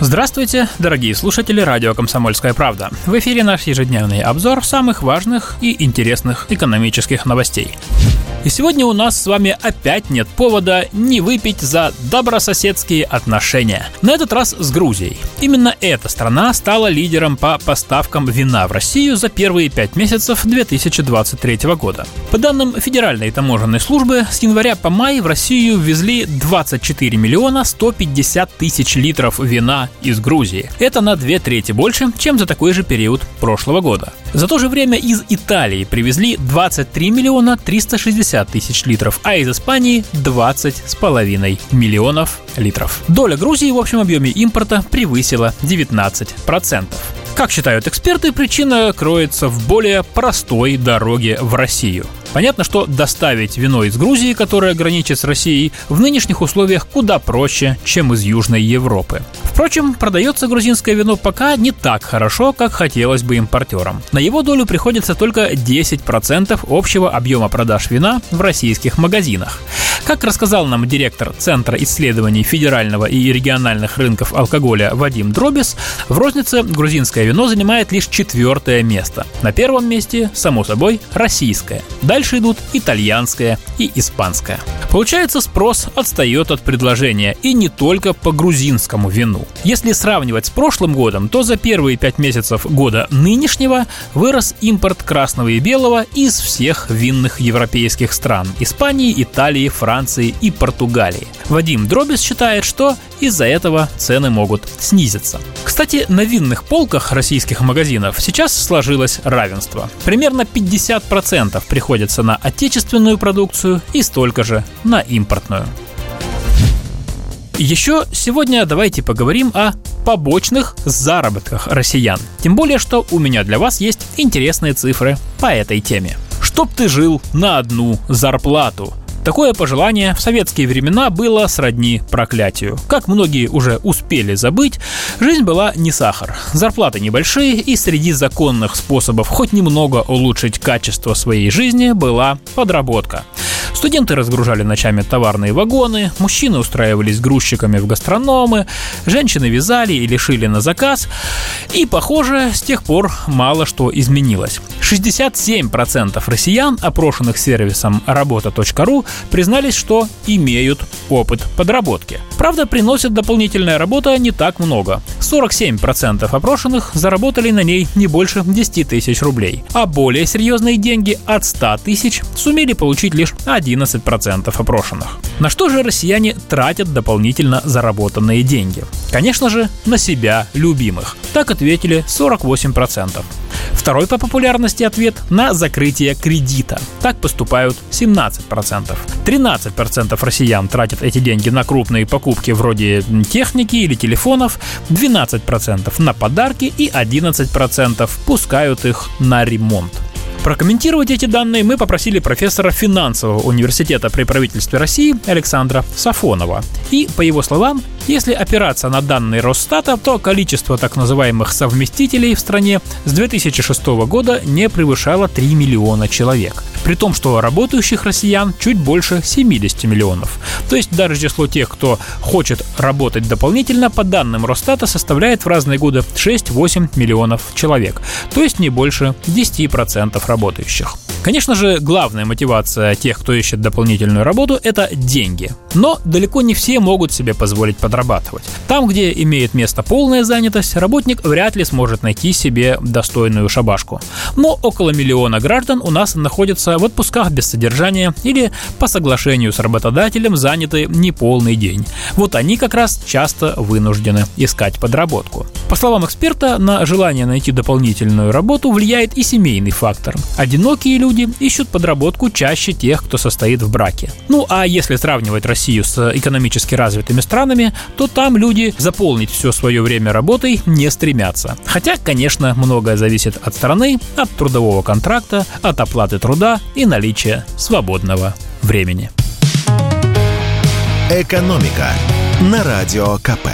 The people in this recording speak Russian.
Здравствуйте, дорогие слушатели радио «Комсомольская правда». В эфире наш ежедневный обзор самых важных и интересных экономических новостей. И сегодня у нас с вами опять нет повода не выпить за добрососедские отношения. На этот раз с Грузией. Именно эта страна стала лидером по поставкам вина в Россию за первые пять месяцев 2023 года. По данным Федеральной таможенной службы, с января по май в Россию ввезли 24 миллиона 150 тысяч литров вина из Грузии. Это на две трети больше, чем за такой же период прошлого года. За то же время из Италии привезли 23 миллиона 360 тысяч литров, а из Испании 20 с половиной миллионов литров. Доля Грузии в общем объеме импорта превысила 19%. Как считают эксперты, причина кроется в более простой дороге в Россию. Понятно, что доставить вино из Грузии, которая граничит с Россией, в нынешних условиях куда проще, чем из Южной Европы. Впрочем, продается грузинское вино пока не так хорошо, как хотелось бы импортерам. На его долю приходится только 10% общего объема продаж вина в российских магазинах. Как рассказал нам директор Центра исследований федерального и региональных рынков алкоголя Вадим Дробис, в рознице грузинское вино занимает лишь четвертое место. На первом месте, само собой, российское. Дальше идут итальянское и испанское. Получается, спрос отстает от предложения, и не только по грузинскому вину. Если сравнивать с прошлым годом, то за первые пять месяцев года нынешнего вырос импорт красного и белого из всех винных европейских стран – Испании, Италии, Франции и Португалии. Вадим Дробис считает, что из-за этого цены могут снизиться. Кстати, на винных полках российских магазинов сейчас сложилось равенство. Примерно 50% приходится на отечественную продукцию и столько же на импортную. Еще сегодня давайте поговорим о побочных заработках россиян. Тем более, что у меня для вас есть интересные цифры по этой теме. Чтоб ты жил на одну зарплату. Такое пожелание в советские времена было сродни проклятию. Как многие уже успели забыть, жизнь была не сахар. Зарплаты небольшие, и среди законных способов хоть немного улучшить качество своей жизни была подработка. Студенты разгружали ночами товарные вагоны, мужчины устраивались грузчиками в гастрономы, женщины вязали или шили на заказ. И, похоже, с тех пор мало что изменилось. 67% россиян, опрошенных сервисом работа.ру, признались, что имеют опыт подработки. Правда, приносит дополнительная работа не так много. 47% опрошенных заработали на ней не больше 10 тысяч рублей, а более серьезные деньги от 100 тысяч сумели получить лишь 11% опрошенных. На что же россияне тратят дополнительно заработанные деньги? Конечно же, на себя любимых. Так ответили 48%. Второй по популярности ответ на закрытие кредита. Так поступают 17%. 13% россиян тратят эти деньги на крупные покупки вроде техники или телефонов, 12% на подарки и 11% пускают их на ремонт. Прокомментировать эти данные мы попросили профессора финансового университета при правительстве России Александра Сафонова. И, по его словам, если опираться на данные Росстата, то количество так называемых совместителей в стране с 2006 года не превышало 3 миллиона человек. При том, что работающих россиян чуть больше 70 миллионов. То есть даже число тех, кто хочет работать дополнительно, по данным Росстата, составляет в разные годы 6-8 миллионов человек. То есть не больше 10% работающих. Конечно же, главная мотивация тех, кто ищет дополнительную работу, это деньги. Но далеко не все могут себе позволить подрабатывать. Там, где имеет место полная занятость, работник вряд ли сможет найти себе достойную шабашку. Но около миллиона граждан у нас находятся в отпусках без содержания или по соглашению с работодателем заняты неполный день. Вот они как раз часто вынуждены искать подработку. По словам эксперта, на желание найти дополнительную работу влияет и семейный фактор. Одинокие люди люди ищут подработку чаще тех, кто состоит в браке. Ну а если сравнивать Россию с экономически развитыми странами, то там люди заполнить все свое время работой не стремятся. Хотя, конечно, многое зависит от страны, от трудового контракта, от оплаты труда и наличия свободного времени. «Экономика» на Радио КП.